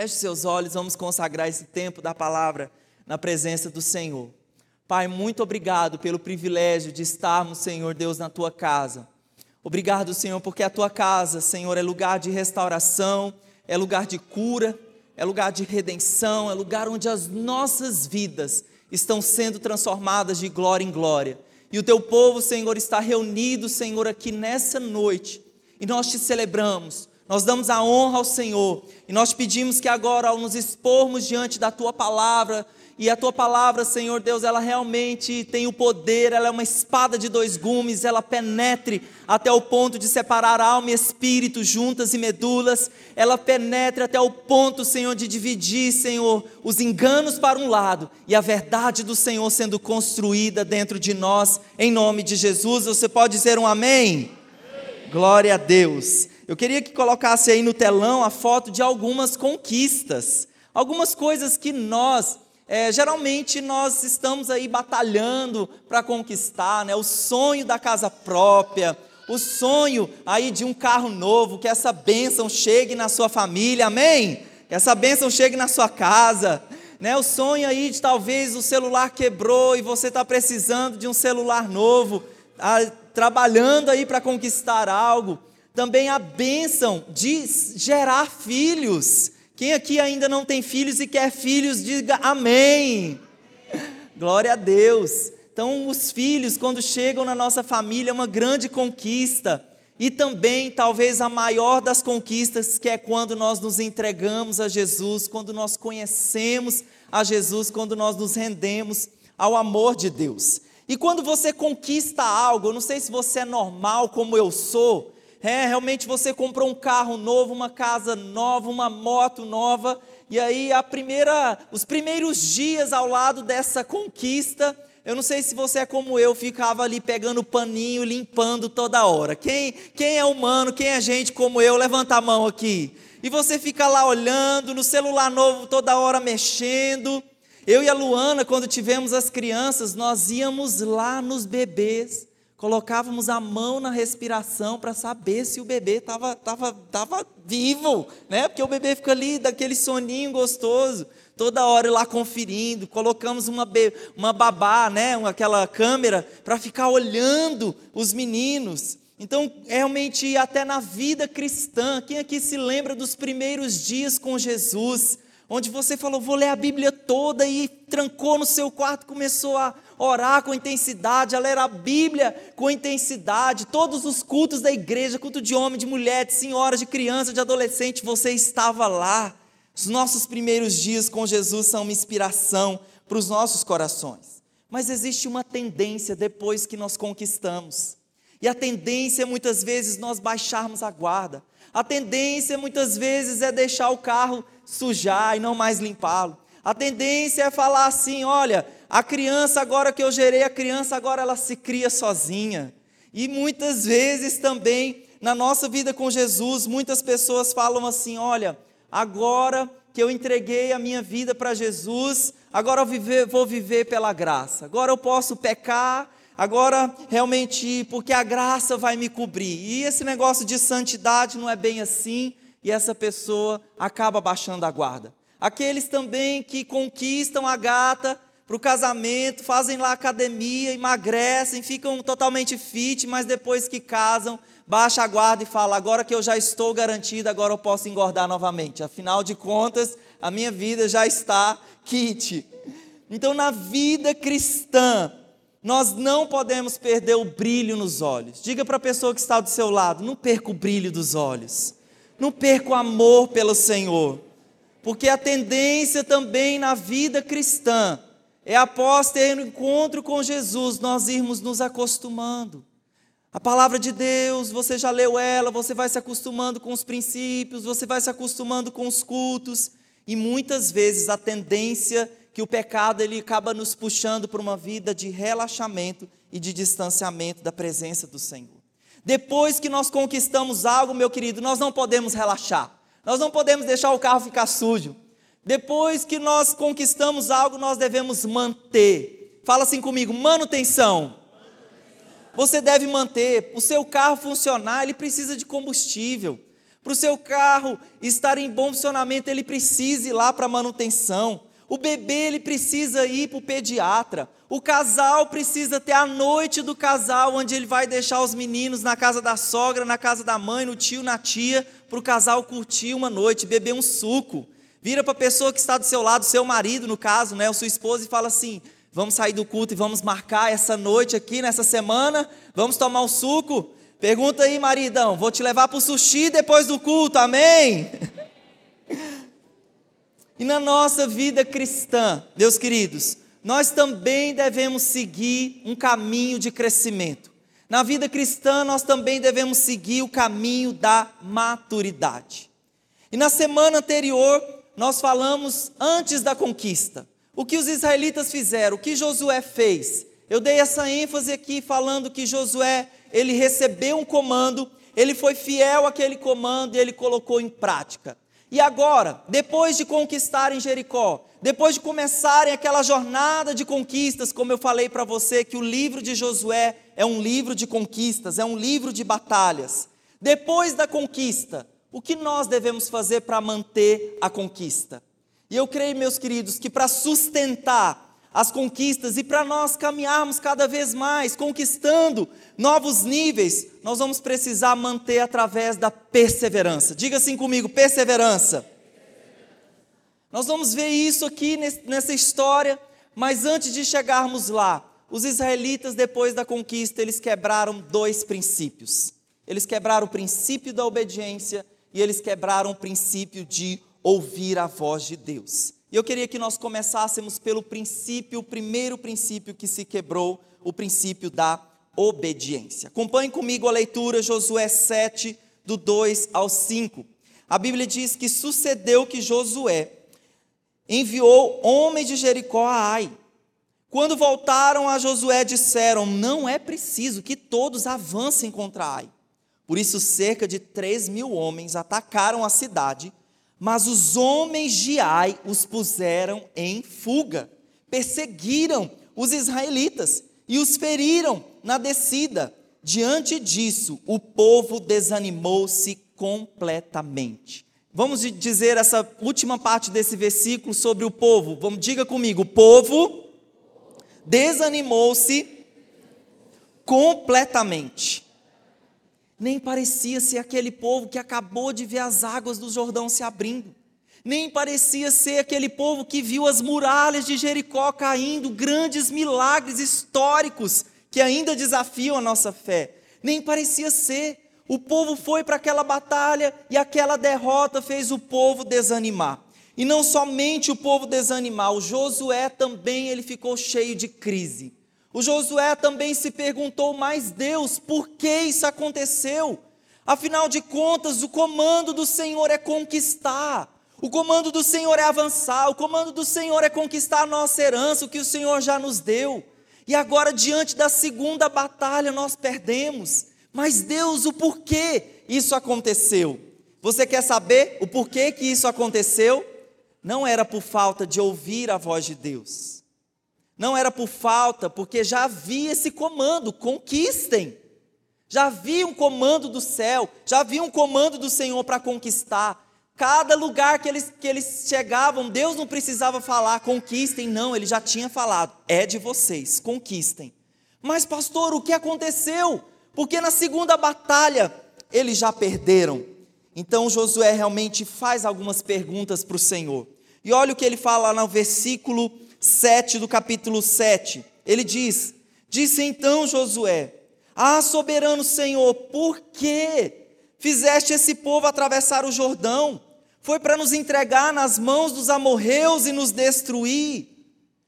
Feche seus olhos, vamos consagrar esse tempo da palavra na presença do Senhor. Pai, muito obrigado pelo privilégio de estarmos, Senhor Deus, na tua casa. Obrigado, Senhor, porque a tua casa, Senhor, é lugar de restauração, é lugar de cura, é lugar de redenção, é lugar onde as nossas vidas estão sendo transformadas de glória em glória. E o teu povo, Senhor, está reunido, Senhor, aqui nessa noite. E nós te celebramos, nós damos a honra ao Senhor e nós pedimos que agora, ao nos expormos diante da tua palavra, e a tua palavra, Senhor Deus, ela realmente tem o poder, ela é uma espada de dois gumes, ela penetre até o ponto de separar alma e espírito, juntas e medulas, ela penetre até o ponto, Senhor, de dividir, Senhor, os enganos para um lado e a verdade do Senhor sendo construída dentro de nós, em nome de Jesus. Você pode dizer um amém? amém. Glória a Deus. Eu queria que colocasse aí no telão a foto de algumas conquistas, algumas coisas que nós, é, geralmente nós estamos aí batalhando para conquistar, né? O sonho da casa própria, o sonho aí de um carro novo, que essa bênção chegue na sua família, amém? Que essa bênção chegue na sua casa, né? O sonho aí de talvez o celular quebrou e você está precisando de um celular novo, tá trabalhando aí para conquistar algo também a bênção de gerar filhos. Quem aqui ainda não tem filhos e quer filhos, diga amém. Glória a Deus. Então, os filhos, quando chegam na nossa família, é uma grande conquista. E também, talvez, a maior das conquistas, que é quando nós nos entregamos a Jesus, quando nós conhecemos a Jesus, quando nós nos rendemos ao amor de Deus. E quando você conquista algo, eu não sei se você é normal como eu sou, é, realmente você comprou um carro novo, uma casa nova, uma moto nova, e aí a primeira, os primeiros dias ao lado dessa conquista, eu não sei se você é como eu, ficava ali pegando paninho, limpando toda hora. Quem, quem é humano, quem é gente como eu, levanta a mão aqui. E você fica lá olhando, no celular novo toda hora mexendo. Eu e a Luana, quando tivemos as crianças, nós íamos lá nos bebês colocávamos a mão na respiração para saber se o bebê estava tava, tava vivo, né? Porque o bebê fica ali daquele soninho gostoso, toda hora lá conferindo. Colocamos uma, uma babá, né? Aquela câmera para ficar olhando os meninos. Então, realmente, até na vida cristã, quem aqui se lembra dos primeiros dias com Jesus? onde você falou, vou ler a Bíblia toda e trancou no seu quarto, começou a orar com intensidade, a ler a Bíblia com intensidade, todos os cultos da igreja, culto de homem, de mulher, de senhora, de criança, de adolescente, você estava lá. Os nossos primeiros dias com Jesus são uma inspiração para os nossos corações. Mas existe uma tendência depois que nós conquistamos. E a tendência é muitas vezes nós baixarmos a guarda. A tendência muitas vezes é deixar o carro sujar e não mais limpá-lo. A tendência é falar assim: olha, a criança, agora que eu gerei a criança, agora ela se cria sozinha. E muitas vezes também, na nossa vida com Jesus, muitas pessoas falam assim: olha, agora que eu entreguei a minha vida para Jesus, agora eu viver, vou viver pela graça. Agora eu posso pecar, agora realmente, porque a graça vai me cobrir. E esse negócio de santidade não é bem assim e essa pessoa acaba baixando a guarda. Aqueles também que conquistam a gata para o casamento, fazem lá academia, emagrecem, ficam totalmente fit, mas depois que casam, baixa a guarda e fala: agora que eu já estou garantido, agora eu posso engordar novamente. Afinal de contas, a minha vida já está kit. Então, na vida cristã, nós não podemos perder o brilho nos olhos. Diga para a pessoa que está do seu lado: não perca o brilho dos olhos. Não perca o amor pelo Senhor, porque a tendência também na vida cristã é após ter um encontro com Jesus, nós irmos nos acostumando. A palavra de Deus, você já leu ela, você vai se acostumando com os princípios, você vai se acostumando com os cultos, e muitas vezes a tendência que o pecado ele acaba nos puxando para uma vida de relaxamento e de distanciamento da presença do Senhor. Depois que nós conquistamos algo, meu querido, nós não podemos relaxar. Nós não podemos deixar o carro ficar sujo. Depois que nós conquistamos algo, nós devemos manter. Fala assim comigo, manutenção. Você deve manter. O seu carro funcionar, ele precisa de combustível. Para o seu carro estar em bom funcionamento, ele precisa ir lá para manutenção. O bebê ele precisa ir para o pediatra. O casal precisa ter a noite do casal, onde ele vai deixar os meninos na casa da sogra, na casa da mãe, no tio, na tia, para o casal curtir uma noite, beber um suco. Vira para a pessoa que está do seu lado, seu marido, no caso, né, ou sua esposa, e fala assim: vamos sair do culto e vamos marcar essa noite aqui, nessa semana, vamos tomar um suco. Pergunta aí, maridão, vou te levar para o sushi depois do culto, amém? E na nossa vida cristã, meus queridos, nós também devemos seguir um caminho de crescimento. Na vida cristã, nós também devemos seguir o caminho da maturidade. E na semana anterior, nós falamos antes da conquista. O que os israelitas fizeram, o que Josué fez. Eu dei essa ênfase aqui falando que Josué, ele recebeu um comando, ele foi fiel àquele comando e ele colocou em prática. E agora, depois de conquistarem Jericó, depois de começarem aquela jornada de conquistas, como eu falei para você, que o livro de Josué é um livro de conquistas, é um livro de batalhas. Depois da conquista, o que nós devemos fazer para manter a conquista? E eu creio, meus queridos, que para sustentar as conquistas e para nós caminharmos cada vez mais, conquistando novos níveis, nós vamos precisar manter através da perseverança. Diga assim comigo: perseverança. Nós vamos ver isso aqui nessa história, mas antes de chegarmos lá, os israelitas, depois da conquista, eles quebraram dois princípios. Eles quebraram o princípio da obediência e eles quebraram o princípio de ouvir a voz de Deus. E eu queria que nós começássemos pelo princípio, o primeiro princípio que se quebrou, o princípio da obediência. Acompanhe comigo a leitura, Josué 7, do 2 ao 5. A Bíblia diz que sucedeu que Josué enviou homens de Jericó a Ai. Quando voltaram a Josué, disseram: Não é preciso que todos avancem contra Ai. Por isso, cerca de três mil homens atacaram a cidade mas os homens de Ai os puseram em fuga, perseguiram os israelitas e os feriram na descida. Diante disso, o povo desanimou-se completamente. Vamos dizer essa última parte desse versículo sobre o povo. Vamos diga comigo, o povo desanimou-se completamente nem parecia ser aquele povo que acabou de ver as águas do Jordão se abrindo, nem parecia ser aquele povo que viu as muralhas de Jericó caindo, grandes milagres históricos que ainda desafiam a nossa fé, nem parecia ser. O povo foi para aquela batalha e aquela derrota fez o povo desanimar. E não somente o povo desanimar, o Josué também ele ficou cheio de crise. O Josué também se perguntou, mas Deus, por que isso aconteceu? Afinal de contas, o comando do Senhor é conquistar, o comando do Senhor é avançar, o comando do Senhor é conquistar a nossa herança, o que o Senhor já nos deu. E agora, diante da segunda batalha, nós perdemos. Mas Deus, o porquê isso aconteceu? Você quer saber o porquê que isso aconteceu? Não era por falta de ouvir a voz de Deus não era por falta, porque já havia esse comando: conquistem. Já havia um comando do céu, já havia um comando do Senhor para conquistar. Cada lugar que eles, que eles chegavam, Deus não precisava falar, conquistem, não, ele já tinha falado, é de vocês, conquistem. Mas, pastor, o que aconteceu? Porque na segunda batalha eles já perderam. Então Josué realmente faz algumas perguntas para o Senhor. E olha o que ele fala no versículo 7 do capítulo 7. Ele diz: Disse então Josué: Ah, soberano Senhor, por que fizeste esse povo atravessar o Jordão? Foi para nos entregar nas mãos dos amorreus e nos destruir.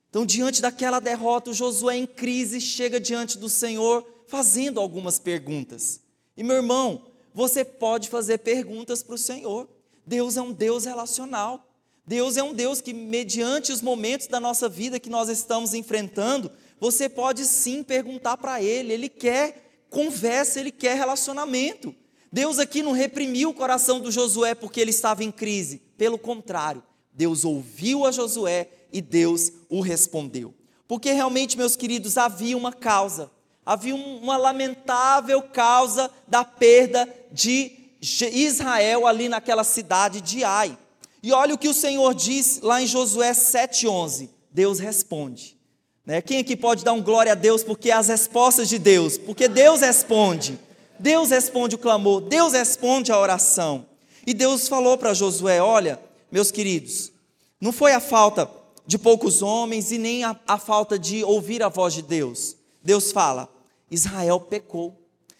Então, diante daquela derrota, Josué em crise chega diante do Senhor fazendo algumas perguntas. E meu irmão, você pode fazer perguntas para o Senhor. Deus é um Deus relacional. Deus é um Deus que, mediante os momentos da nossa vida que nós estamos enfrentando, você pode sim perguntar para Ele. Ele quer conversa, Ele quer relacionamento. Deus aqui não reprimiu o coração do Josué porque ele estava em crise. Pelo contrário, Deus ouviu a Josué e Deus o respondeu. Porque realmente, meus queridos, havia uma causa, havia uma lamentável causa da perda de Israel ali naquela cidade de Ai. E olha o que o Senhor diz lá em Josué 7,11. Deus responde. Né? Quem aqui pode dar um glória a Deus porque as respostas de Deus? Porque Deus responde. Deus responde o clamor, Deus responde a oração. E Deus falou para Josué: Olha, meus queridos, não foi a falta de poucos homens e nem a, a falta de ouvir a voz de Deus. Deus fala: Israel pecou.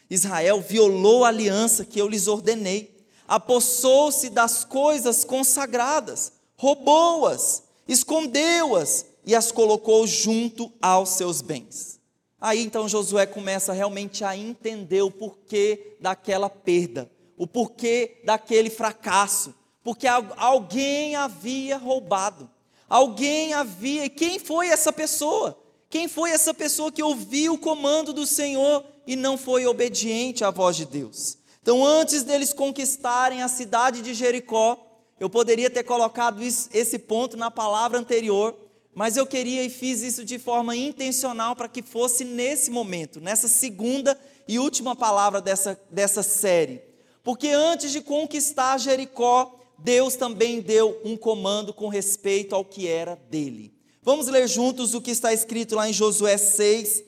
Israel violou a aliança que eu lhes ordenei, apossou-se das coisas consagradas, roubou-as, escondeu-as e as colocou junto aos seus bens. Aí então Josué começa realmente a entender o porquê daquela perda, o porquê daquele fracasso, porque alguém havia roubado, alguém havia, e quem foi essa pessoa? Quem foi essa pessoa que ouviu o comando do Senhor e não foi obediente à voz de Deus? Então, antes deles conquistarem a cidade de Jericó, eu poderia ter colocado isso, esse ponto na palavra anterior, mas eu queria e fiz isso de forma intencional para que fosse nesse momento, nessa segunda e última palavra dessa, dessa série. Porque antes de conquistar Jericó, Deus também deu um comando com respeito ao que era dele. Vamos ler juntos o que está escrito lá em Josué 6,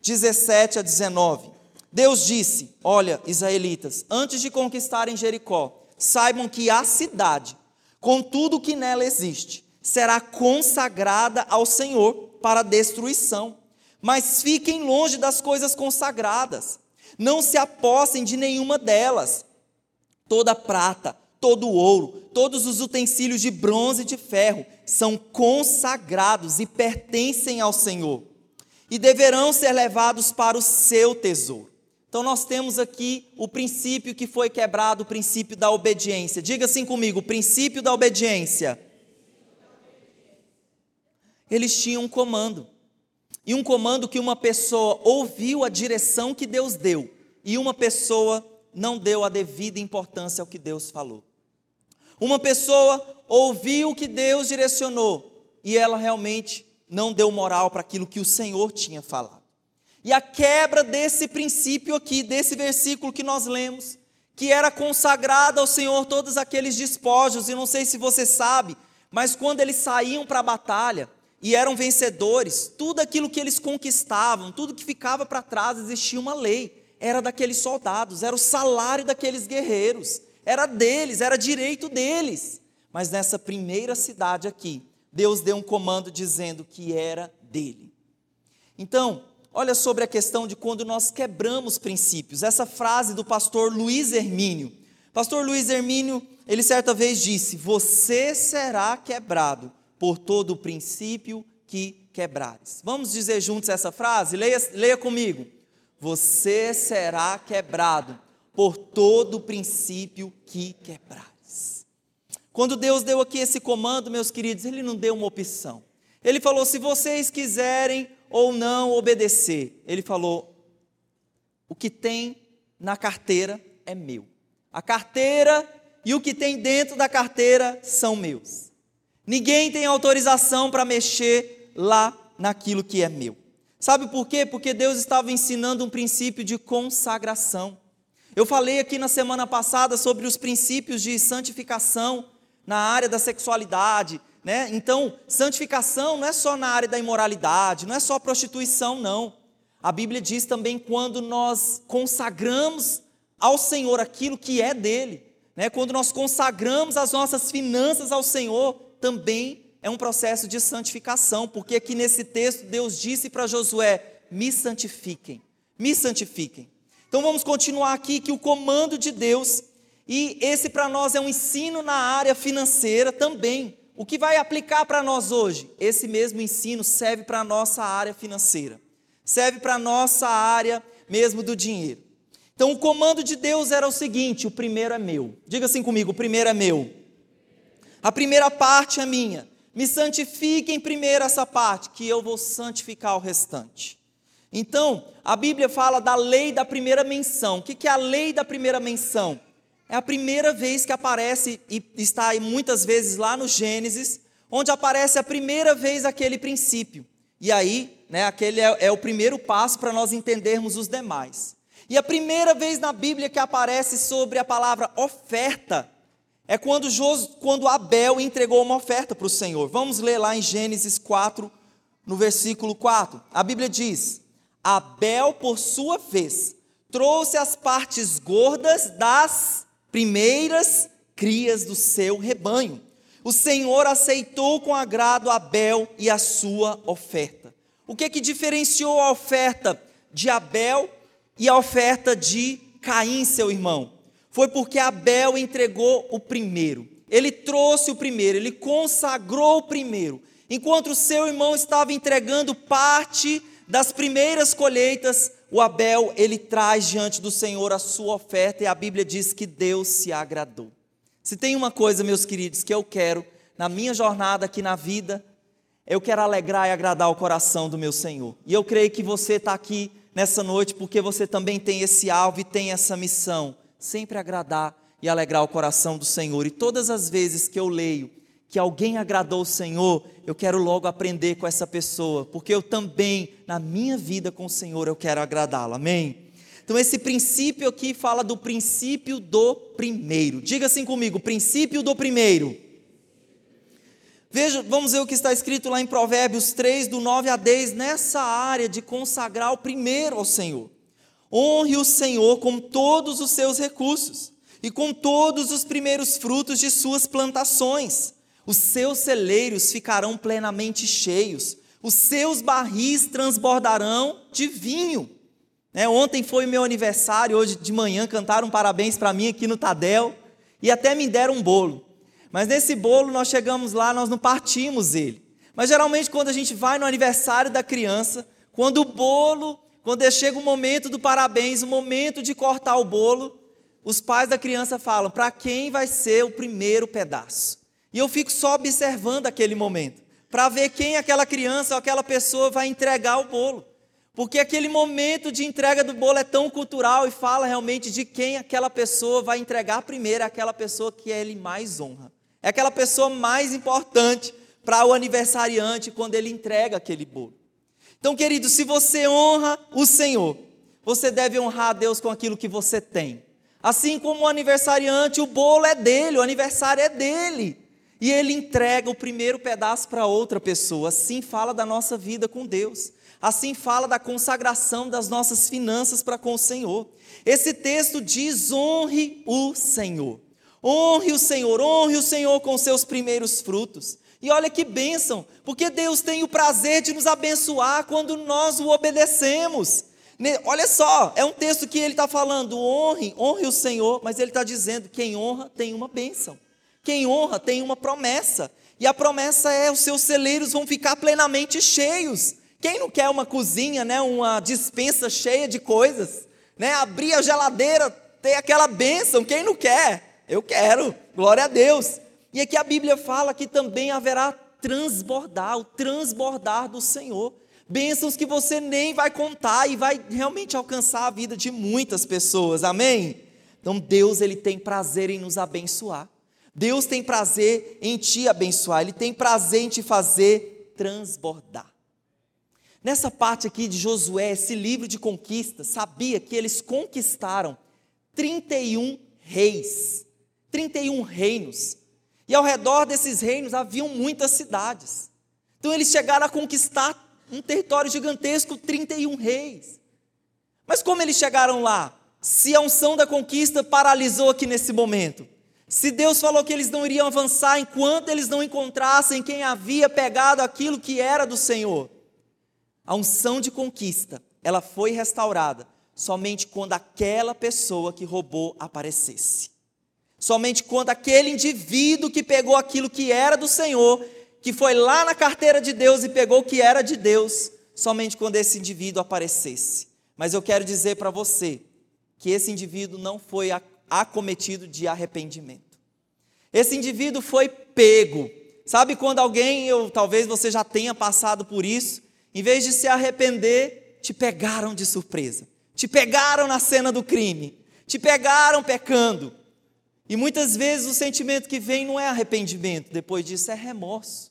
17 a 19. Deus disse: Olha, israelitas, antes de conquistarem Jericó, saibam que a cidade, com tudo que nela existe, será consagrada ao Senhor para destruição. Mas fiquem longe das coisas consagradas, não se apossem de nenhuma delas. Toda prata, todo ouro, todos os utensílios de bronze e de ferro são consagrados e pertencem ao Senhor, e deverão ser levados para o seu tesouro. Então, nós temos aqui o princípio que foi quebrado, o princípio da obediência. Diga assim comigo: o princípio da obediência. Eles tinham um comando, e um comando que uma pessoa ouviu a direção que Deus deu, e uma pessoa não deu a devida importância ao que Deus falou. Uma pessoa ouviu o que Deus direcionou e ela realmente não deu moral para aquilo que o Senhor tinha falado. E a quebra desse princípio aqui, desse versículo que nós lemos, que era consagrado ao Senhor todos aqueles despojos, e não sei se você sabe, mas quando eles saíam para a batalha e eram vencedores, tudo aquilo que eles conquistavam, tudo que ficava para trás, existia uma lei, era daqueles soldados, era o salário daqueles guerreiros era deles, era direito deles. Mas nessa primeira cidade aqui, Deus deu um comando dizendo que era dele. Então, olha sobre a questão de quando nós quebramos princípios. Essa frase do pastor Luiz Hermínio. Pastor Luiz Hermínio, ele certa vez disse: Você será quebrado por todo o princípio que quebrares. Vamos dizer juntos essa frase? Leia, leia comigo. Você será quebrado por todo o princípio que quebrares. Quando Deus deu aqui esse comando, meus queridos, Ele não deu uma opção. Ele falou: se vocês quiserem ou não obedecer, Ele falou: o que tem na carteira é meu. A carteira e o que tem dentro da carteira são meus. Ninguém tem autorização para mexer lá naquilo que é meu. Sabe por quê? Porque Deus estava ensinando um princípio de consagração. Eu falei aqui na semana passada sobre os princípios de santificação na área da sexualidade, né? Então, santificação não é só na área da imoralidade, não é só prostituição, não. A Bíblia diz também quando nós consagramos ao Senhor aquilo que é dele, né? Quando nós consagramos as nossas finanças ao Senhor, também é um processo de santificação, porque aqui nesse texto Deus disse para Josué: "Me santifiquem, me santifiquem". Então vamos continuar aqui que o comando de Deus, e esse para nós é um ensino na área financeira também. O que vai aplicar para nós hoje? Esse mesmo ensino serve para a nossa área financeira, serve para a nossa área mesmo do dinheiro. Então o comando de Deus era o seguinte: o primeiro é meu. Diga assim comigo: o primeiro é meu. A primeira parte é minha. Me santifiquem primeiro essa parte, que eu vou santificar o restante. Então, a Bíblia fala da lei da primeira menção. O que é a lei da primeira menção? É a primeira vez que aparece, e está aí muitas vezes lá no Gênesis, onde aparece a primeira vez aquele princípio. E aí, né, aquele é, é o primeiro passo para nós entendermos os demais. E a primeira vez na Bíblia que aparece sobre a palavra oferta é quando, Jos, quando Abel entregou uma oferta para o Senhor. Vamos ler lá em Gênesis 4, no versículo 4. A Bíblia diz: Abel, por sua vez, trouxe as partes gordas das primeiras crias do seu rebanho. O Senhor aceitou com agrado Abel e a sua oferta. O que que diferenciou a oferta de Abel e a oferta de Caim, seu irmão? Foi porque Abel entregou o primeiro. Ele trouxe o primeiro, ele consagrou o primeiro. Enquanto o seu irmão estava entregando parte das primeiras colheitas, o Abel, ele traz diante do Senhor a sua oferta e a Bíblia diz que Deus se agradou. Se tem uma coisa, meus queridos, que eu quero na minha jornada aqui na vida, eu quero alegrar e agradar o coração do meu Senhor. E eu creio que você está aqui nessa noite porque você também tem esse alvo e tem essa missão, sempre agradar e alegrar o coração do Senhor. E todas as vezes que eu leio que alguém agradou o Senhor, eu quero logo aprender com essa pessoa, porque eu também, na minha vida com o Senhor, eu quero agradá-lo. Amém? Então, esse princípio aqui fala do princípio do primeiro. Diga assim comigo: princípio do primeiro. Veja, vamos ver o que está escrito lá em Provérbios 3, do 9 a 10, nessa área de consagrar o primeiro ao Senhor. Honre o Senhor com todos os seus recursos e com todos os primeiros frutos de suas plantações. Os seus celeiros ficarão plenamente cheios, os seus barris transbordarão de vinho. Né? Ontem foi meu aniversário, hoje de manhã cantaram parabéns para mim aqui no Tadel e até me deram um bolo. Mas nesse bolo nós chegamos lá, nós não partimos ele. Mas geralmente quando a gente vai no aniversário da criança, quando o bolo, quando chega o momento do parabéns, o momento de cortar o bolo, os pais da criança falam: para quem vai ser o primeiro pedaço? E eu fico só observando aquele momento, para ver quem aquela criança ou aquela pessoa vai entregar o bolo. Porque aquele momento de entrega do bolo é tão cultural e fala realmente de quem aquela pessoa vai entregar primeiro, é aquela pessoa que ele mais honra. É aquela pessoa mais importante para o aniversariante quando ele entrega aquele bolo. Então, querido, se você honra o Senhor, você deve honrar a Deus com aquilo que você tem. Assim como o aniversariante, o bolo é dele, o aniversário é dele. E ele entrega o primeiro pedaço para outra pessoa. Assim fala da nossa vida com Deus. Assim fala da consagração das nossas finanças para com o Senhor. Esse texto diz: honre o Senhor. Honre o Senhor, honre o Senhor com seus primeiros frutos. E olha que bênção, porque Deus tem o prazer de nos abençoar quando nós o obedecemos. Olha só, é um texto que ele está falando: honre, honre o Senhor, mas ele está dizendo: quem honra tem uma bênção, quem honra tem uma promessa, e a promessa é: os seus celeiros vão ficar plenamente cheios. Quem não quer uma cozinha, né, uma dispensa cheia de coisas, né, abrir a geladeira, ter aquela bênção, quem não quer? Eu quero, glória a Deus. E aqui a Bíblia fala que também haverá transbordar, o transbordar do Senhor. Bênçãos que você nem vai contar e vai realmente alcançar a vida de muitas pessoas, amém? Então Deus, Ele tem prazer em nos abençoar. Deus tem prazer em te abençoar, Ele tem prazer em te fazer transbordar. Nessa parte aqui de Josué, esse livro de conquista, sabia que eles conquistaram 31 reis, 31 reinos. E ao redor desses reinos haviam muitas cidades. Então eles chegaram a conquistar um território gigantesco, 31 reis. Mas como eles chegaram lá? Se a unção da conquista paralisou aqui nesse momento, se Deus falou que eles não iriam avançar enquanto eles não encontrassem quem havia pegado aquilo que era do Senhor, a unção de conquista, ela foi restaurada somente quando aquela pessoa que roubou aparecesse. Somente quando aquele indivíduo que pegou aquilo que era do Senhor, que foi lá na carteira de Deus e pegou o que era de Deus, somente quando esse indivíduo aparecesse. Mas eu quero dizer para você que esse indivíduo não foi acometido de arrependimento. Esse indivíduo foi pego. Sabe quando alguém, eu, talvez você já tenha passado por isso, em vez de se arrepender, te pegaram de surpresa, te pegaram na cena do crime, te pegaram pecando. E muitas vezes o sentimento que vem não é arrependimento, depois disso é remorso,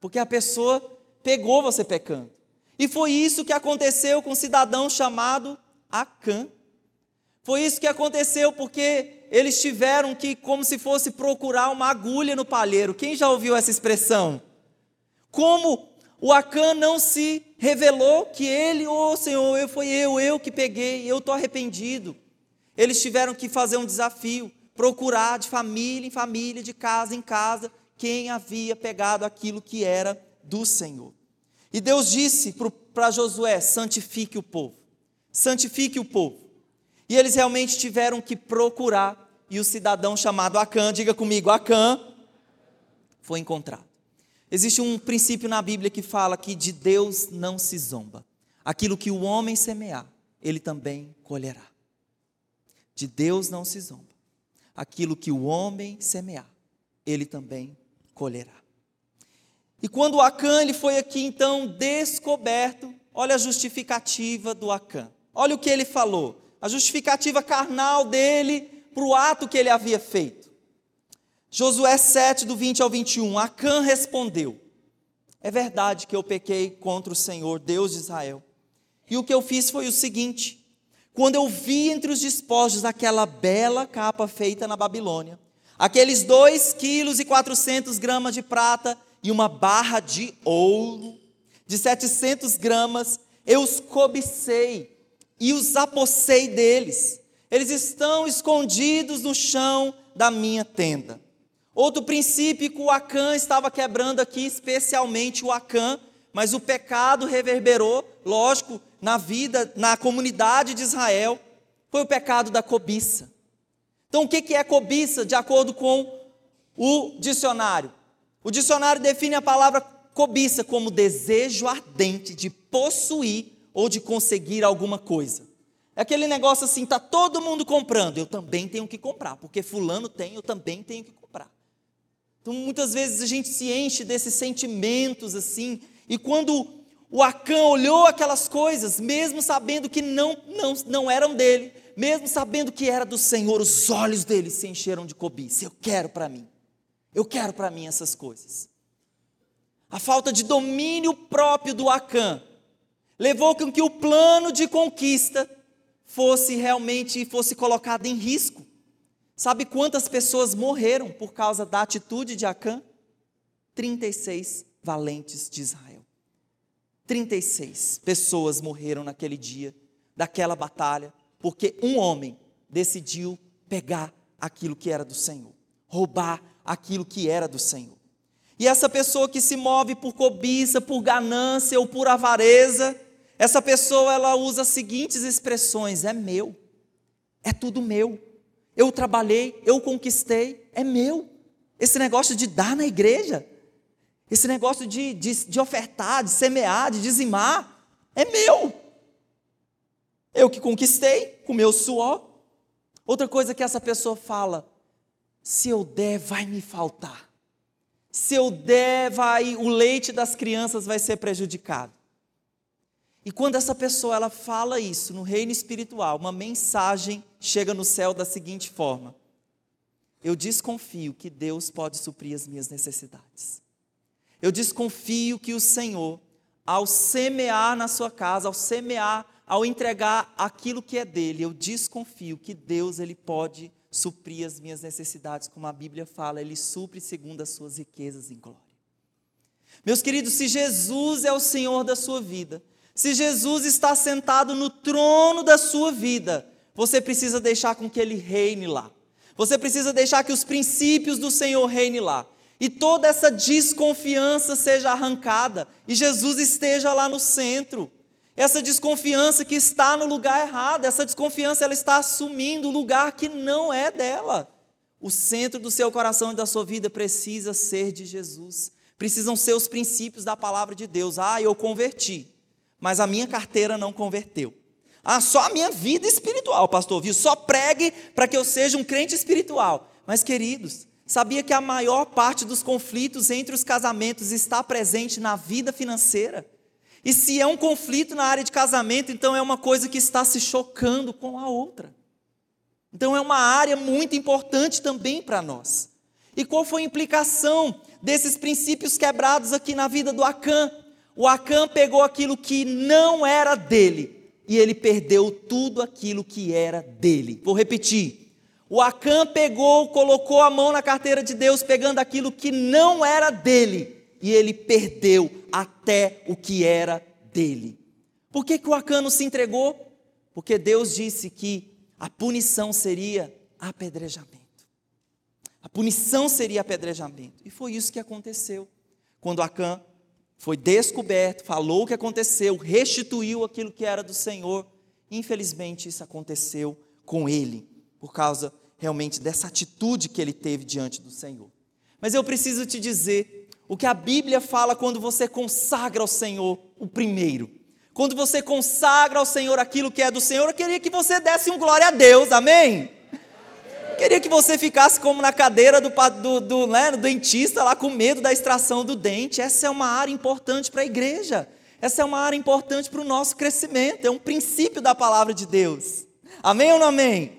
porque a pessoa pegou você pecando. E foi isso que aconteceu com um cidadão chamado Acã. Foi isso que aconteceu porque eles tiveram que, como se fosse procurar uma agulha no palheiro. Quem já ouviu essa expressão? Como o Acã não se revelou que ele, ô oh, Senhor, eu, foi eu, eu que peguei, eu estou arrependido. Eles tiveram que fazer um desafio, procurar de família em família, de casa em casa, quem havia pegado aquilo que era do Senhor. E Deus disse para Josué: santifique o povo, santifique o povo. E eles realmente tiveram que procurar, e o cidadão chamado Acã, diga comigo, Acã, foi encontrado. Existe um princípio na Bíblia que fala que de Deus não se zomba. Aquilo que o homem semear, ele também colherá. De Deus não se zomba. Aquilo que o homem semear, ele também colherá. E quando Acã ele foi aqui então descoberto, olha a justificativa do Acã. Olha o que ele falou a justificativa carnal dele para o ato que ele havia feito. Josué 7, do 20 ao 21, Acã respondeu: É verdade que eu pequei contra o Senhor, Deus de Israel. E o que eu fiz foi o seguinte: quando eu vi entre os despojos aquela bela capa feita na Babilônia, aqueles dois quilos e quatrocentos gramas de prata e uma barra de ouro de 700 gramas, eu os cobicei e os apossei deles. Eles estão escondidos no chão da minha tenda. Outro princípio que o Acã estava quebrando aqui, especialmente o Acã, mas o pecado reverberou, lógico, na vida, na comunidade de Israel, foi o pecado da cobiça. Então, o que é cobiça, de acordo com o dicionário? O dicionário define a palavra cobiça como desejo ardente de possuir ou de conseguir alguma coisa. É aquele negócio assim, tá todo mundo comprando, eu também tenho que comprar, porque fulano tem, eu também tenho que comprar. Então muitas vezes a gente se enche desses sentimentos assim, e quando o Acã olhou aquelas coisas, mesmo sabendo que não, não, não eram dele, mesmo sabendo que era do Senhor, os olhos dele se encheram de cobiça. Eu quero para mim. Eu quero para mim essas coisas. A falta de domínio próprio do Acã levou com que o plano de conquista fosse realmente fosse colocado em risco. Sabe quantas pessoas morreram por causa da atitude de Acã? 36 valentes de Israel. 36 pessoas morreram naquele dia, daquela batalha, porque um homem decidiu pegar aquilo que era do Senhor, roubar aquilo que era do Senhor. E essa pessoa que se move por cobiça, por ganância ou por avareza, essa pessoa ela usa as seguintes expressões: é meu, é tudo meu. Eu trabalhei, eu conquistei, é meu. Esse negócio de dar na igreja, esse negócio de, de, de ofertar, de semear, de dizimar, é meu. Eu que conquistei com meu suor. Outra coisa que essa pessoa fala: se eu der, vai me faltar. Se eu der, vai, o leite das crianças vai ser prejudicado. E quando essa pessoa ela fala isso no reino espiritual, uma mensagem chega no céu da seguinte forma: Eu desconfio que Deus pode suprir as minhas necessidades. Eu desconfio que o Senhor, ao semear na sua casa, ao semear, ao entregar aquilo que é dele, eu desconfio que Deus ele pode suprir as minhas necessidades, como a Bíblia fala, ele supre segundo as suas riquezas em glória. Meus queridos, se Jesus é o Senhor da sua vida, se Jesus está sentado no trono da sua vida, você precisa deixar com que ele reine lá. Você precisa deixar que os princípios do Senhor reine lá. E toda essa desconfiança seja arrancada e Jesus esteja lá no centro. Essa desconfiança que está no lugar errado, essa desconfiança ela está assumindo o lugar que não é dela. O centro do seu coração e da sua vida precisa ser de Jesus. Precisam ser os princípios da palavra de Deus. Ah, eu converti mas a minha carteira não converteu. Ah, só a minha vida espiritual, pastor, viu? Só pregue para que eu seja um crente espiritual. Mas, queridos, sabia que a maior parte dos conflitos entre os casamentos está presente na vida financeira? E se é um conflito na área de casamento, então é uma coisa que está se chocando com a outra. Então é uma área muito importante também para nós. E qual foi a implicação desses princípios quebrados aqui na vida do Acã? O Acã pegou aquilo que não era dele e ele perdeu tudo aquilo que era dele. Vou repetir. O Acã pegou, colocou a mão na carteira de Deus, pegando aquilo que não era dele, e ele perdeu até o que era dele. Por que, que o Acã não se entregou? Porque Deus disse que a punição seria apedrejamento. A punição seria apedrejamento. E foi isso que aconteceu. Quando Acã foi descoberto, falou o que aconteceu, restituiu aquilo que era do Senhor. Infelizmente, isso aconteceu com ele, por causa realmente dessa atitude que ele teve diante do Senhor. Mas eu preciso te dizer o que a Bíblia fala quando você consagra ao Senhor o primeiro. Quando você consagra ao Senhor aquilo que é do Senhor, eu queria que você desse um glória a Deus, amém? Queria que você ficasse como na cadeira do, do, do, né, do dentista, lá com medo da extração do dente. Essa é uma área importante para a igreja. Essa é uma área importante para o nosso crescimento. É um princípio da palavra de Deus. Amém ou não amém?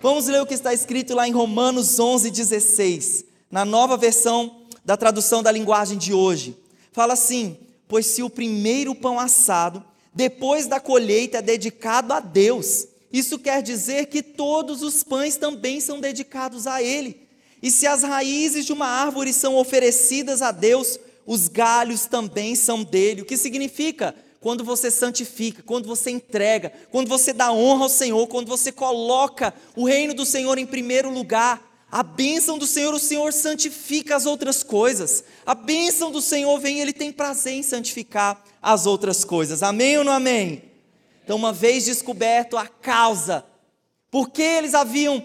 Vamos ler o que está escrito lá em Romanos 11, 16, na nova versão da tradução da linguagem de hoje. Fala assim: Pois se o primeiro pão assado, depois da colheita, é dedicado a Deus, isso quer dizer que todos os pães também são dedicados a Ele. E se as raízes de uma árvore são oferecidas a Deus, os galhos também são dele. O que significa? quando você santifica, quando você entrega, quando você dá honra ao Senhor, quando você coloca o reino do Senhor em primeiro lugar, a bênção do Senhor, o Senhor santifica as outras coisas. A bênção do Senhor vem, Ele tem prazer em santificar as outras coisas. Amém ou não amém? Então, uma vez descoberto a causa, por que eles haviam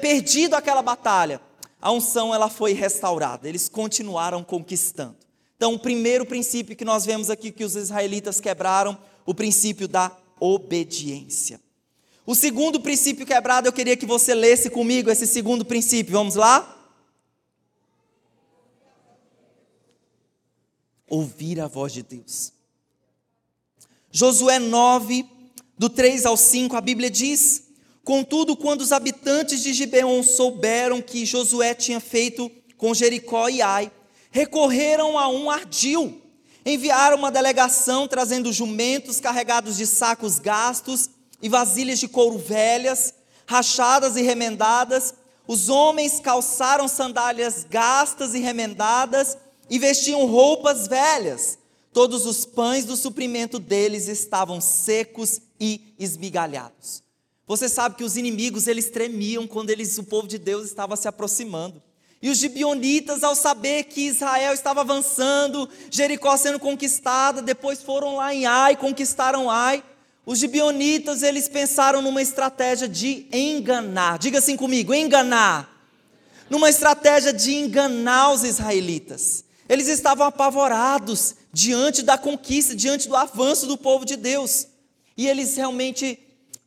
perdido aquela batalha, a unção ela foi restaurada. Eles continuaram conquistando. Então, o primeiro princípio que nós vemos aqui que os israelitas quebraram, o princípio da obediência. O segundo princípio quebrado, eu queria que você lesse comigo esse segundo princípio. Vamos lá? Ouvir a voz de Deus. Josué 9, do 3 ao 5, a Bíblia diz: Contudo, quando os habitantes de Gibeon souberam que Josué tinha feito com Jericó e Ai, recorreram a um ardil. Enviaram uma delegação trazendo jumentos carregados de sacos gastos e vasilhas de couro velhas, rachadas e remendadas. Os homens calçaram sandálias gastas e remendadas e vestiam roupas velhas. Todos os pães do suprimento deles estavam secos e esmigalhados. Você sabe que os inimigos eles tremiam quando eles, o povo de Deus estava se aproximando. E os gibionitas, ao saber que Israel estava avançando, Jericó sendo conquistada, depois foram lá em Ai, conquistaram Ai. Os gibionitas, eles pensaram numa estratégia de enganar. Diga assim comigo, enganar. Numa estratégia de enganar os israelitas. Eles estavam apavorados diante da conquista, diante do avanço do povo de Deus. E eles realmente,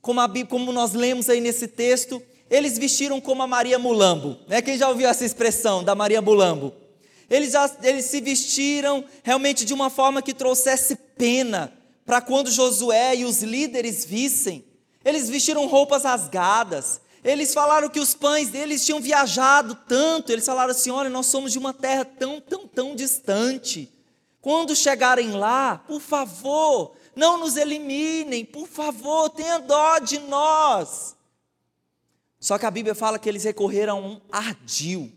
como, a, como nós lemos aí nesse texto, eles vestiram como a Maria Mulambo. Né? Quem já ouviu essa expressão da Maria Mulambo? Eles, já, eles se vestiram realmente de uma forma que trouxesse pena para quando Josué e os líderes vissem. Eles vestiram roupas rasgadas. Eles falaram que os pães deles tinham viajado tanto. Eles falaram assim: olha, nós somos de uma terra tão, tão, tão distante. Quando chegarem lá, por favor, não nos eliminem, por favor, tenha dó de nós. Só que a Bíblia fala que eles recorreram a um ardil,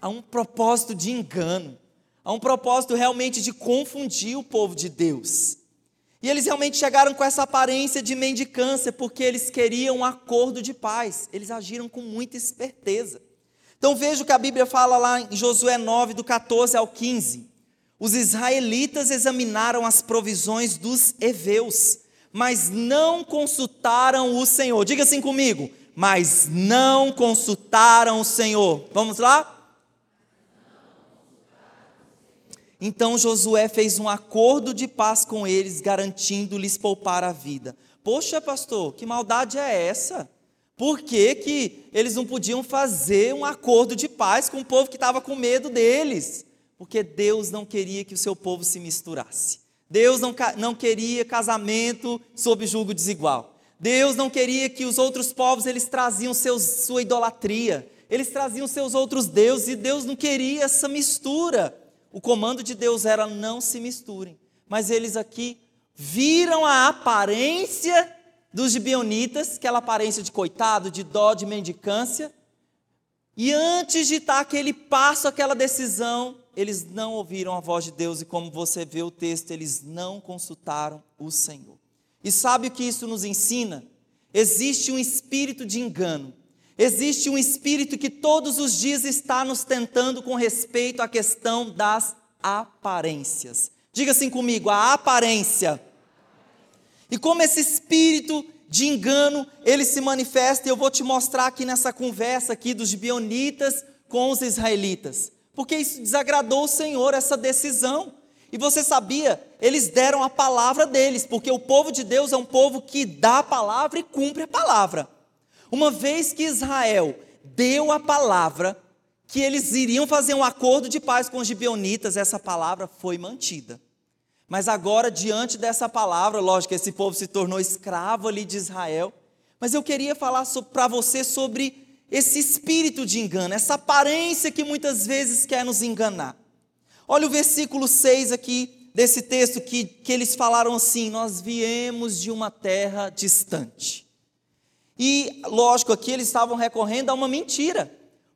a um propósito de engano, a um propósito realmente de confundir o povo de Deus. E eles realmente chegaram com essa aparência de mendicância, porque eles queriam um acordo de paz. Eles agiram com muita esperteza. Então veja o que a Bíblia fala lá em Josué 9, do 14 ao 15. Os israelitas examinaram as provisões dos heveus, mas não consultaram o Senhor. Diga assim comigo: mas não consultaram o Senhor. Vamos lá? Então Josué fez um acordo de paz com eles, garantindo-lhes poupar a vida. Poxa, pastor, que maldade é essa? Por que, que eles não podiam fazer um acordo de paz com o povo que estava com medo deles? Porque Deus não queria que o seu povo se misturasse. Deus não, não queria casamento sob julgo desigual. Deus não queria que os outros povos eles traziam seus, sua idolatria, eles traziam seus outros deuses e Deus não queria essa mistura. O comando de Deus era não se misturem, mas eles aqui viram a aparência dos gibeonitas, aquela aparência de coitado, de dó, de mendicância, e antes de dar aquele passo, aquela decisão, eles não ouviram a voz de Deus, e como você vê o texto, eles não consultaram o Senhor. E sabe o que isso nos ensina? Existe um espírito de engano, existe um espírito que todos os dias está nos tentando com respeito à questão das aparências. Diga assim comigo: a aparência. E como esse espírito de engano, ele se manifesta, e eu vou te mostrar aqui nessa conversa aqui dos gibeonitas com os israelitas. Porque isso desagradou o Senhor, essa decisão. E você sabia, eles deram a palavra deles, porque o povo de Deus é um povo que dá a palavra e cumpre a palavra. Uma vez que Israel deu a palavra que eles iriam fazer um acordo de paz com os gibeonitas, essa palavra foi mantida. Mas agora, diante dessa palavra, lógico, esse povo se tornou escravo ali de Israel. Mas eu queria falar para você sobre esse espírito de engano, essa aparência que muitas vezes quer nos enganar. Olha o versículo 6 aqui desse texto que, que eles falaram assim: Nós viemos de uma terra distante. E, lógico, aqui eles estavam recorrendo a uma mentira,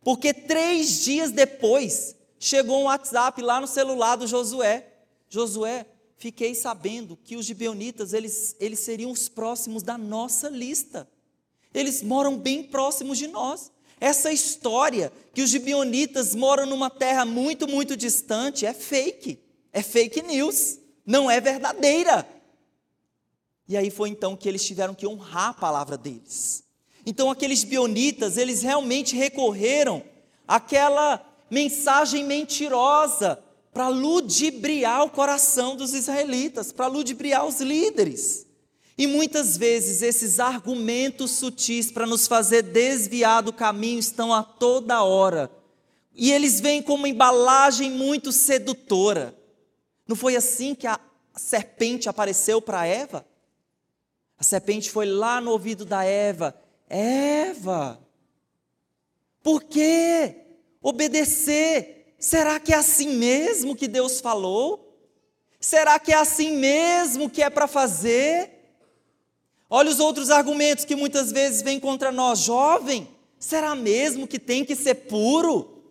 porque três dias depois chegou um WhatsApp lá no celular do Josué. Josué, fiquei sabendo que os gibeonitas, eles, eles seriam os próximos da nossa lista. Eles moram bem próximos de nós. Essa história que os gibeonitas moram numa terra muito, muito distante é fake. É fake news. Não é verdadeira. E aí foi então que eles tiveram que honrar a palavra deles. Então aqueles gibeonitas, eles realmente recorreram àquela mensagem mentirosa para ludibriar o coração dos israelitas, para ludibriar os líderes. E muitas vezes esses argumentos sutis para nos fazer desviar do caminho estão a toda hora. E eles vêm como uma embalagem muito sedutora. Não foi assim que a serpente apareceu para Eva? A serpente foi lá no ouvido da Eva: Eva, por que obedecer Será que é assim mesmo que Deus falou? Será que é assim mesmo que é para fazer? Olha os outros argumentos que muitas vezes vêm contra nós, jovem. Será mesmo que tem que ser puro?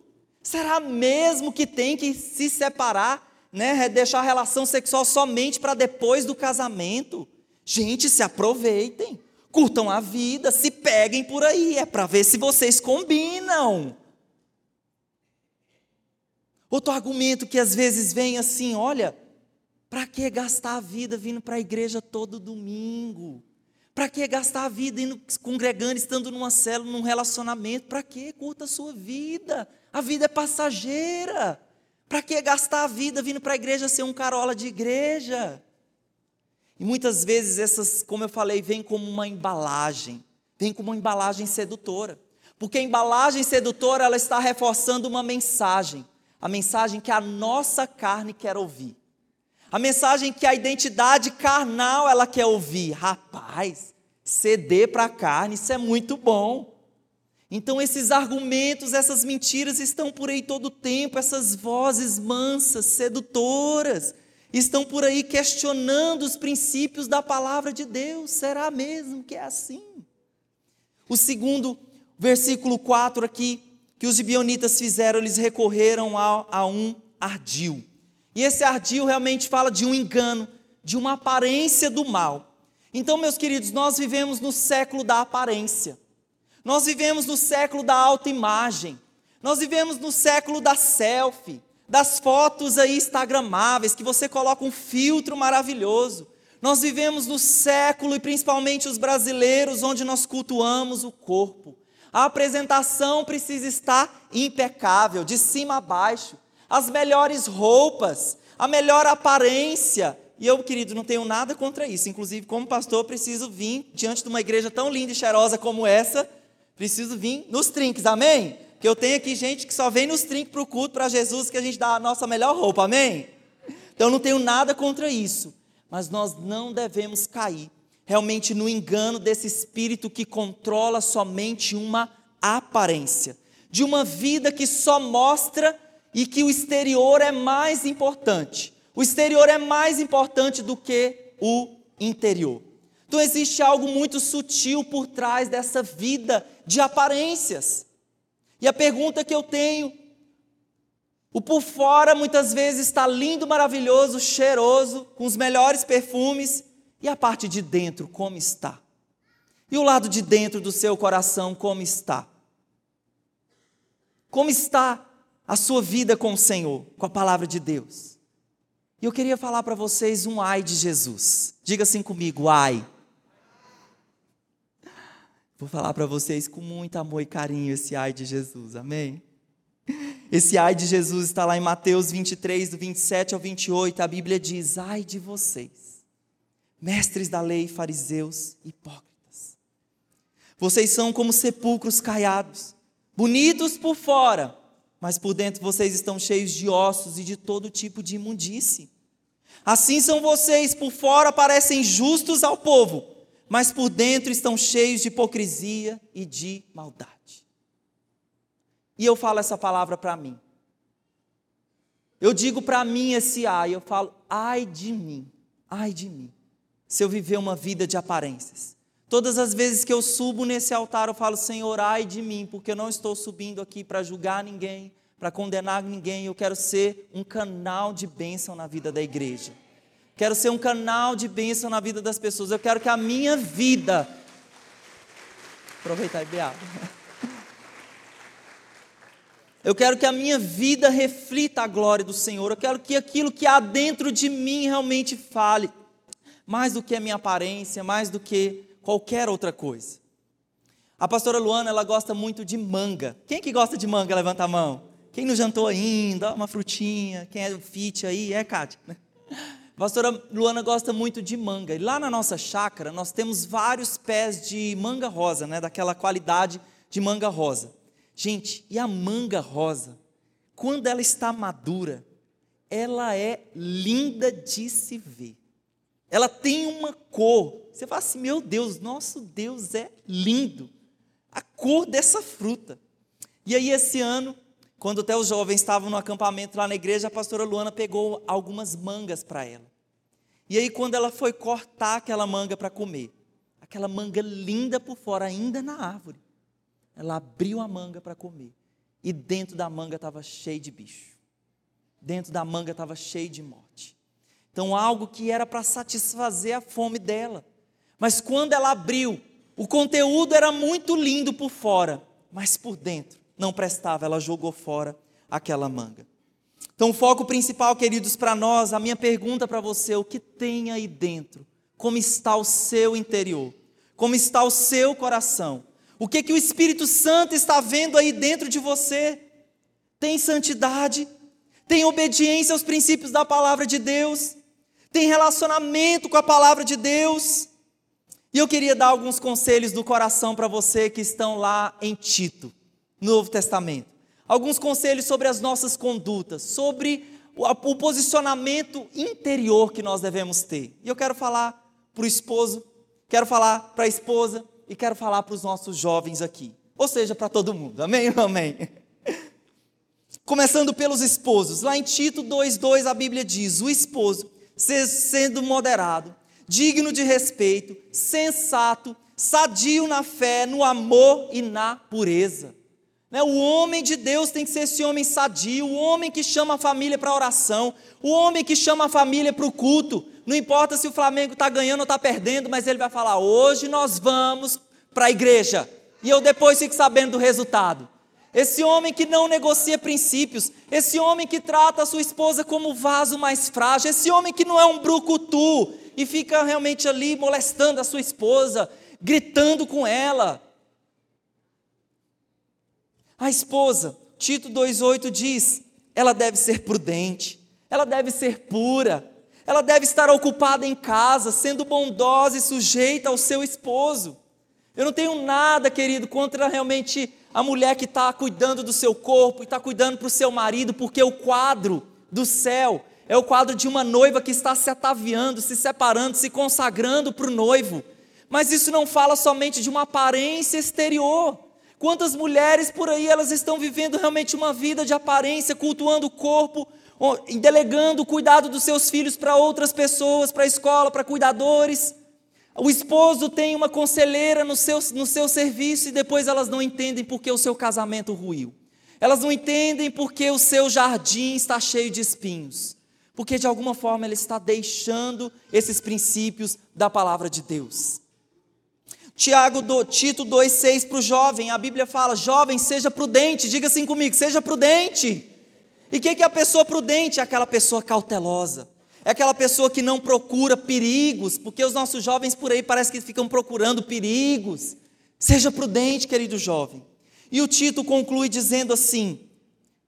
Será mesmo que tem que se separar, né, deixar a relação sexual somente para depois do casamento? Gente, se aproveitem, curtam a vida, se peguem por aí, é para ver se vocês combinam. Outro argumento que às vezes vem assim: olha, para que gastar a vida vindo para a igreja todo domingo? Para que gastar a vida indo congregando, estando numa célula, num relacionamento? Para que curta a sua vida? A vida é passageira. Para que gastar a vida vindo para a igreja ser um carola de igreja? E muitas vezes essas, como eu falei, vêm como uma embalagem, vem como uma embalagem sedutora. Porque a embalagem sedutora, ela está reforçando uma mensagem a mensagem que a nossa carne quer ouvir. A mensagem que a identidade carnal ela quer ouvir. Rapaz, ceder para a carne, isso é muito bom. Então esses argumentos, essas mentiras estão por aí todo o tempo, essas vozes mansas, sedutoras, estão por aí questionando os princípios da palavra de Deus. Será mesmo que é assim? O segundo versículo 4 aqui que os gibionitas fizeram, eles recorreram a, a um ardil. E esse ardil realmente fala de um engano, de uma aparência do mal. Então, meus queridos, nós vivemos no século da aparência. Nós vivemos no século da autoimagem. Nós vivemos no século da selfie, das fotos aí instagramáveis, que você coloca um filtro maravilhoso. Nós vivemos no século, e principalmente os brasileiros, onde nós cultuamos o corpo. A apresentação precisa estar impecável, de cima a baixo. As melhores roupas, a melhor aparência. E eu, querido, não tenho nada contra isso. Inclusive, como pastor, preciso vir diante de uma igreja tão linda e cheirosa como essa. Preciso vir nos trinques, amém? Que eu tenho aqui gente que só vem nos trinques para o culto, para Jesus, que a gente dá a nossa melhor roupa, amém? Então, não tenho nada contra isso. Mas nós não devemos cair realmente no engano desse espírito que controla somente uma aparência, de uma vida que só mostra e que o exterior é mais importante. O exterior é mais importante do que o interior. Então existe algo muito sutil por trás dessa vida de aparências. E a pergunta que eu tenho: o por fora muitas vezes está lindo, maravilhoso, cheiroso, com os melhores perfumes, e a parte de dentro como está? E o lado de dentro do seu coração como está? Como está a sua vida com o Senhor, com a palavra de Deus? E eu queria falar para vocês um ai de Jesus. Diga assim comigo, ai. Vou falar para vocês com muito amor e carinho esse ai de Jesus, amém? Esse ai de Jesus está lá em Mateus 23, do 27 ao 28. A Bíblia diz: Ai de vocês, mestres da lei, fariseus, hipócritas. Vocês são como sepulcros caiados, bonitos por fora, mas por dentro vocês estão cheios de ossos e de todo tipo de imundície. Assim são vocês, por fora parecem justos ao povo mas por dentro estão cheios de hipocrisia e de maldade. E eu falo essa palavra para mim. Eu digo para mim esse ai, eu falo, ai de mim, ai de mim, se eu viver uma vida de aparências. Todas as vezes que eu subo nesse altar, eu falo, Senhor, ai de mim, porque eu não estou subindo aqui para julgar ninguém, para condenar ninguém, eu quero ser um canal de bênção na vida da igreja. Quero ser um canal de bênção na vida das pessoas. Eu quero que a minha vida. Aproveitar e bear. Eu quero que a minha vida reflita a glória do Senhor. Eu quero que aquilo que há dentro de mim realmente fale. Mais do que a minha aparência, mais do que qualquer outra coisa. A pastora Luana, ela gosta muito de manga. Quem que gosta de manga? Levanta a mão. Quem não jantou ainda? Uma frutinha. Quem é fit aí? É, Kátia? A pastora Luana gosta muito de manga. E lá na nossa chácara, nós temos vários pés de manga rosa, né? Daquela qualidade de manga rosa. Gente, e a manga rosa, quando ela está madura, ela é linda de se ver. Ela tem uma cor. Você fala assim: meu Deus, nosso Deus é lindo. A cor dessa fruta. E aí, esse ano, quando até os jovens estavam no acampamento lá na igreja, a pastora Luana pegou algumas mangas para ela. E aí, quando ela foi cortar aquela manga para comer, aquela manga linda por fora, ainda na árvore, ela abriu a manga para comer. E dentro da manga estava cheio de bicho. Dentro da manga estava cheio de morte. Então, algo que era para satisfazer a fome dela. Mas quando ela abriu, o conteúdo era muito lindo por fora, mas por dentro não prestava, ela jogou fora aquela manga. Então, o foco principal, queridos, para nós, a minha pergunta para você, o que tem aí dentro? Como está o seu interior? Como está o seu coração? O que que o Espírito Santo está vendo aí dentro de você? Tem santidade? Tem obediência aos princípios da palavra de Deus? Tem relacionamento com a palavra de Deus? E eu queria dar alguns conselhos do coração para você que estão lá em Tito. Novo Testamento. Alguns conselhos sobre as nossas condutas, sobre o posicionamento interior que nós devemos ter. E eu quero falar para o esposo, quero falar para a esposa e quero falar para os nossos jovens aqui. Ou seja, para todo mundo. Amém ou amém? Começando pelos esposos. Lá em Tito 2,2 a Bíblia diz: o esposo, sendo moderado, digno de respeito, sensato, sadio na fé, no amor e na pureza. Né? O homem de Deus tem que ser esse homem sadio, o homem que chama a família para oração, o homem que chama a família para o culto. Não importa se o Flamengo está ganhando ou está perdendo, mas ele vai falar: hoje nós vamos para a igreja. E eu depois fico sabendo do resultado. Esse homem que não negocia princípios, esse homem que trata a sua esposa como vaso mais frágil, esse homem que não é um brucutu e fica realmente ali molestando a sua esposa, gritando com ela, a esposa, Tito 2,8 diz: ela deve ser prudente, ela deve ser pura, ela deve estar ocupada em casa, sendo bondosa e sujeita ao seu esposo. Eu não tenho nada, querido, contra realmente a mulher que está cuidando do seu corpo e está cuidando para o seu marido, porque o quadro do céu é o quadro de uma noiva que está se ataviando, se separando, se consagrando para o noivo. Mas isso não fala somente de uma aparência exterior. Quantas mulheres por aí elas estão vivendo realmente uma vida de aparência, cultuando o corpo, delegando o cuidado dos seus filhos para outras pessoas, para a escola, para cuidadores. O esposo tem uma conselheira no seu, no seu serviço e depois elas não entendem porque o seu casamento ruiu. Elas não entendem porque o seu jardim está cheio de espinhos. Porque de alguma forma ele está deixando esses princípios da palavra de Deus. Tiago do, Tito 2,6 para o jovem, a Bíblia fala: jovem, seja prudente, diga assim comigo, seja prudente. E o que, que é a pessoa prudente? É aquela pessoa cautelosa, é aquela pessoa que não procura perigos, porque os nossos jovens por aí parece que ficam procurando perigos. Seja prudente, querido jovem. E o Tito conclui dizendo assim,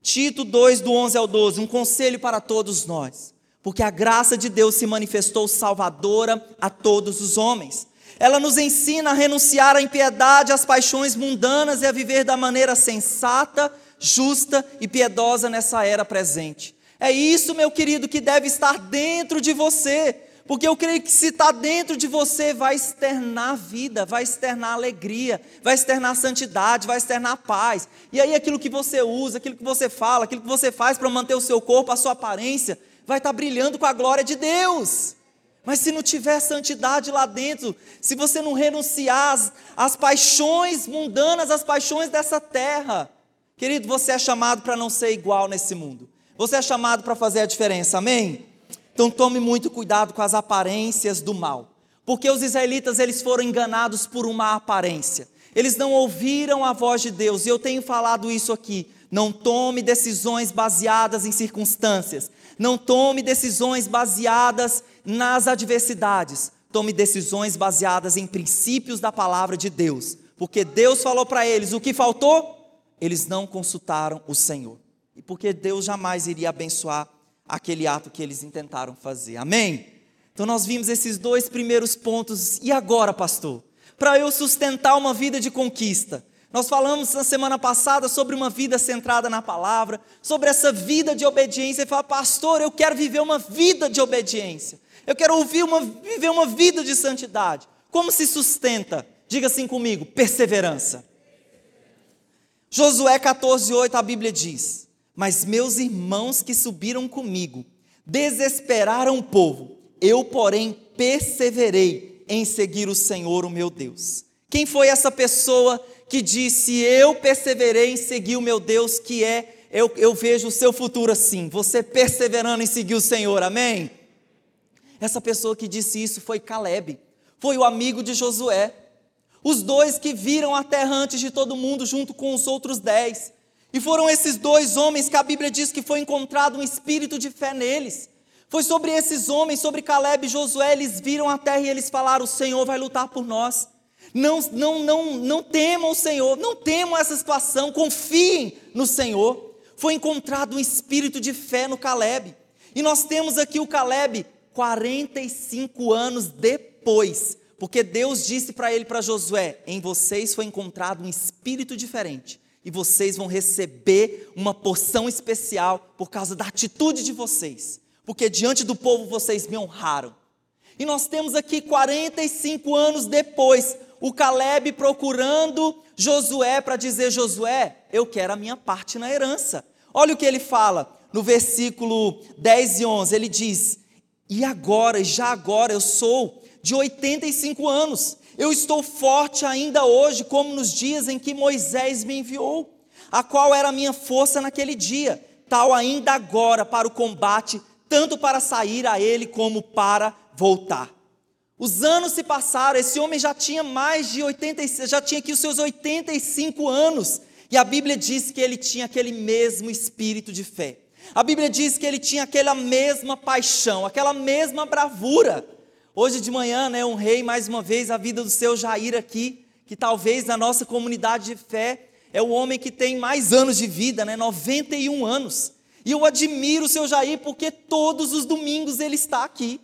Tito 2, do 11 ao 12, um conselho para todos nós, porque a graça de Deus se manifestou salvadora a todos os homens ela nos ensina a renunciar à impiedade, às paixões mundanas e a viver da maneira sensata, justa e piedosa nessa era presente. É isso, meu querido, que deve estar dentro de você, porque eu creio que se está dentro de você, vai externar vida, vai externar alegria, vai externar santidade, vai externar paz. E aí aquilo que você usa, aquilo que você fala, aquilo que você faz para manter o seu corpo, a sua aparência, vai estar brilhando com a glória de Deus. Mas se não tiver santidade lá dentro, se você não renunciar às, às paixões mundanas, às paixões dessa terra, querido, você é chamado para não ser igual nesse mundo. Você é chamado para fazer a diferença, amém? Então tome muito cuidado com as aparências do mal. Porque os israelitas eles foram enganados por uma aparência. Eles não ouviram a voz de Deus, e eu tenho falado isso aqui. Não tome decisões baseadas em circunstâncias. Não tome decisões baseadas nas adversidades. Tome decisões baseadas em princípios da palavra de Deus. Porque Deus falou para eles o que faltou? Eles não consultaram o Senhor. E porque Deus jamais iria abençoar aquele ato que eles intentaram fazer. Amém? Então nós vimos esses dois primeiros pontos. E agora, pastor? Para eu sustentar uma vida de conquista, nós falamos na semana passada sobre uma vida centrada na palavra, sobre essa vida de obediência. E fala, pastor, eu quero viver uma vida de obediência. Eu quero ouvir uma, viver uma vida de santidade. Como se sustenta? Diga assim comigo: perseverança. Josué 14,8 a Bíblia diz: Mas meus irmãos que subiram comigo desesperaram o povo, eu, porém, perseverei em seguir o Senhor, o meu Deus. Quem foi essa pessoa que disse: Eu perseverei em seguir o meu Deus, que é, eu, eu vejo o seu futuro assim, você perseverando em seguir o Senhor, amém? Essa pessoa que disse isso foi Caleb, foi o amigo de Josué. Os dois que viram a terra antes de todo mundo, junto com os outros dez. E foram esses dois homens que a Bíblia diz que foi encontrado um espírito de fé neles. Foi sobre esses homens, sobre Caleb e Josué, eles viram a terra e eles falaram: O Senhor vai lutar por nós. Não, não, não, não temam o Senhor, não temam essa situação, confiem no Senhor. Foi encontrado um espírito de fé no Caleb. E nós temos aqui o Caleb 45 anos depois, porque Deus disse para ele, para Josué: em vocês foi encontrado um espírito diferente, e vocês vão receber uma porção especial por causa da atitude de vocês, porque diante do povo vocês me honraram. E nós temos aqui 45 anos depois, o Caleb procurando Josué para dizer: Josué, eu quero a minha parte na herança. Olha o que ele fala no versículo 10 e 11: ele diz: E agora, já agora, eu sou de 85 anos, eu estou forte ainda hoje, como nos dias em que Moisés me enviou, a qual era a minha força naquele dia, tal ainda agora para o combate, tanto para sair a ele como para voltar. Os anos se passaram, esse homem já tinha mais de 86, já tinha aqui os seus 85 anos, e a Bíblia diz que ele tinha aquele mesmo espírito de fé. A Bíblia diz que ele tinha aquela mesma paixão, aquela mesma bravura. Hoje de manhã, né, honrei mais uma vez a vida do seu Jair aqui, que talvez na nossa comunidade de fé é o homem que tem mais anos de vida, né, 91 anos. E eu admiro o seu Jair porque todos os domingos ele está aqui.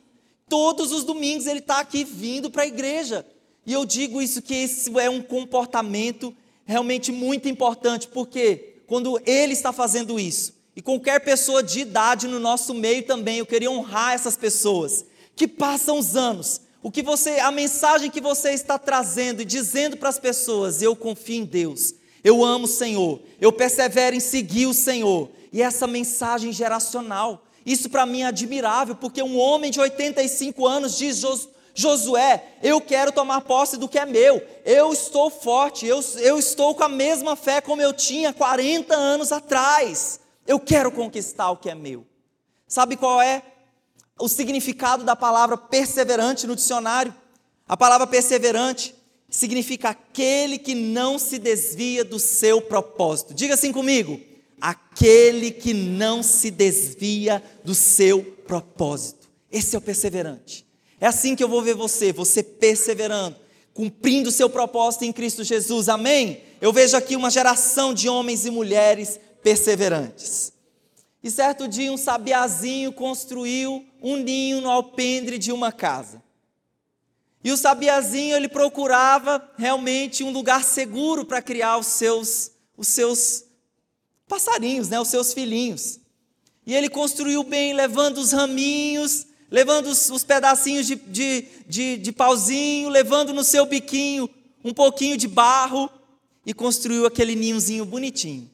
Todos os domingos ele está aqui vindo para a igreja. E eu digo isso que esse é um comportamento realmente muito importante, porque quando ele está fazendo isso, e qualquer pessoa de idade no nosso meio também, eu queria honrar essas pessoas que passam os anos, o que você, a mensagem que você está trazendo e dizendo para as pessoas, eu confio em Deus. Eu amo o Senhor. Eu persevero em seguir o Senhor. E essa mensagem geracional, isso para mim é admirável, porque um homem de 85 anos diz: Josué, eu quero tomar posse do que é meu. Eu estou forte, eu, eu estou com a mesma fé como eu tinha 40 anos atrás. Eu quero conquistar o que é meu. Sabe qual é o significado da palavra perseverante no dicionário? A palavra perseverante significa aquele que não se desvia do seu propósito. Diga assim comigo: aquele que não se desvia do seu propósito. Esse é o perseverante. É assim que eu vou ver você, você perseverando, cumprindo o seu propósito em Cristo Jesus. Amém? Eu vejo aqui uma geração de homens e mulheres perseverantes. E certo dia um sabiazinho construiu um ninho no alpendre de uma casa. E o sabiazinho ele procurava realmente um lugar seguro para criar os seus os seus passarinhos, né, os seus filhinhos. E ele construiu bem, levando os raminhos, levando os, os pedacinhos de, de, de, de pauzinho, levando no seu biquinho um pouquinho de barro e construiu aquele ninhozinho bonitinho.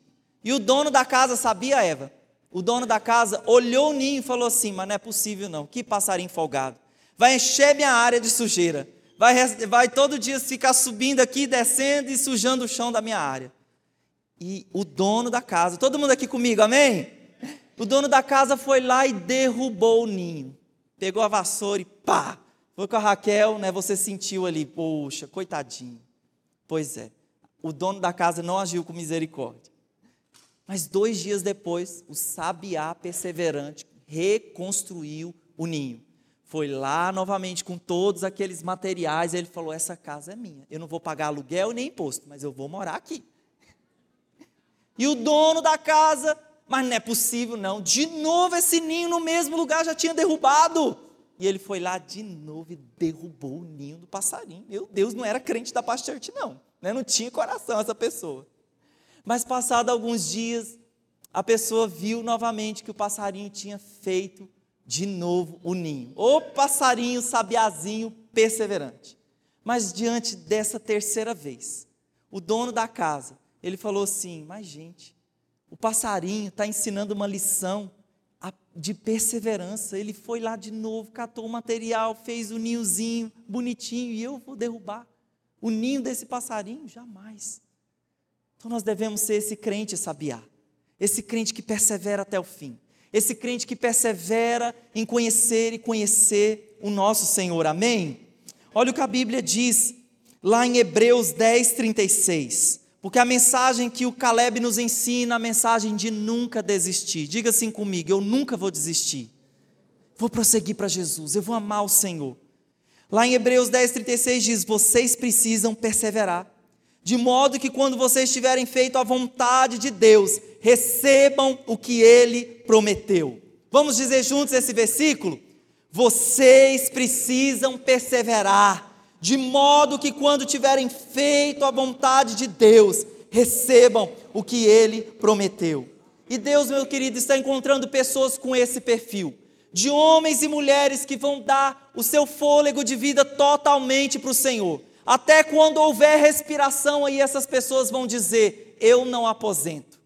E o dono da casa sabia, Eva? O dono da casa olhou o ninho e falou assim: Mas não é possível, não. Que passarinho folgado. Vai encher minha área de sujeira. Vai, vai todo dia ficar subindo aqui, descendo e sujando o chão da minha área. E o dono da casa, todo mundo aqui comigo, amém? O dono da casa foi lá e derrubou o ninho. Pegou a vassoura e pá! Foi com a Raquel, né? Você sentiu ali, poxa, coitadinho. Pois é, o dono da casa não agiu com misericórdia. Mas dois dias depois, o sabiá perseverante reconstruiu o ninho. Foi lá novamente com todos aqueles materiais. Ele falou: Essa casa é minha. Eu não vou pagar aluguel nem imposto, mas eu vou morar aqui. E o dono da casa, mas não é possível não. De novo esse ninho no mesmo lugar já tinha derrubado. E ele foi lá de novo e derrubou o ninho do passarinho. Meu Deus, não era crente da Church, não. Né? Não tinha coração essa pessoa. Mas passado alguns dias, a pessoa viu novamente que o passarinho tinha feito de novo o ninho. O passarinho sabiazinho perseverante. Mas diante dessa terceira vez, o dono da casa ele falou assim: Mas, gente, o passarinho está ensinando uma lição de perseverança. Ele foi lá de novo, catou o material, fez o ninhozinho bonitinho e eu vou derrubar o ninho desse passarinho? Jamais. Então nós devemos ser esse crente sabiá, esse crente que persevera até o fim, esse crente que persevera em conhecer e conhecer o nosso Senhor. Amém? Olha o que a Bíblia diz lá em Hebreus 10, 36. Porque a mensagem que o Caleb nos ensina, a mensagem de nunca desistir. Diga assim comigo: eu nunca vou desistir. Vou prosseguir para Jesus, eu vou amar o Senhor. Lá em Hebreus 10, 36 diz: vocês precisam perseverar, de modo que quando vocês tiverem feito a vontade de Deus, recebam o que ele prometeu. Vamos dizer juntos esse versículo? Vocês precisam perseverar de modo que quando tiverem feito a vontade de Deus, recebam o que ele prometeu. E Deus, meu querido, está encontrando pessoas com esse perfil, de homens e mulheres que vão dar o seu fôlego de vida totalmente para o Senhor. Até quando houver respiração, aí essas pessoas vão dizer: Eu não aposento,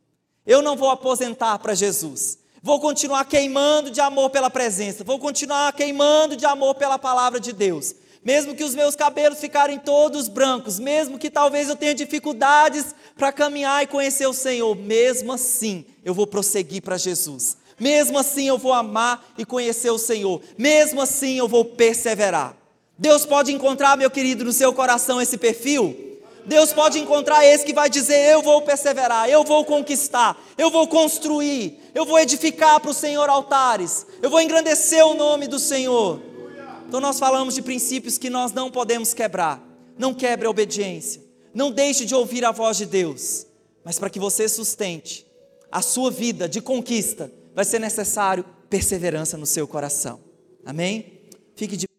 eu não vou aposentar para Jesus. Vou continuar queimando de amor pela presença, vou continuar queimando de amor pela palavra de Deus mesmo que os meus cabelos ficarem todos brancos, mesmo que talvez eu tenha dificuldades para caminhar e conhecer o Senhor, mesmo assim eu vou prosseguir para Jesus. Mesmo assim eu vou amar e conhecer o Senhor. Mesmo assim eu vou perseverar. Deus pode encontrar, meu querido, no seu coração esse perfil? Deus pode encontrar esse que vai dizer: Eu vou perseverar, eu vou conquistar, eu vou construir, eu vou edificar para o Senhor altares, eu vou engrandecer o nome do Senhor. Então nós falamos de princípios que nós não podemos quebrar. Não quebre a obediência. Não deixe de ouvir a voz de Deus. Mas para que você sustente a sua vida de conquista, vai ser necessário perseverança no seu coração. Amém? Fique de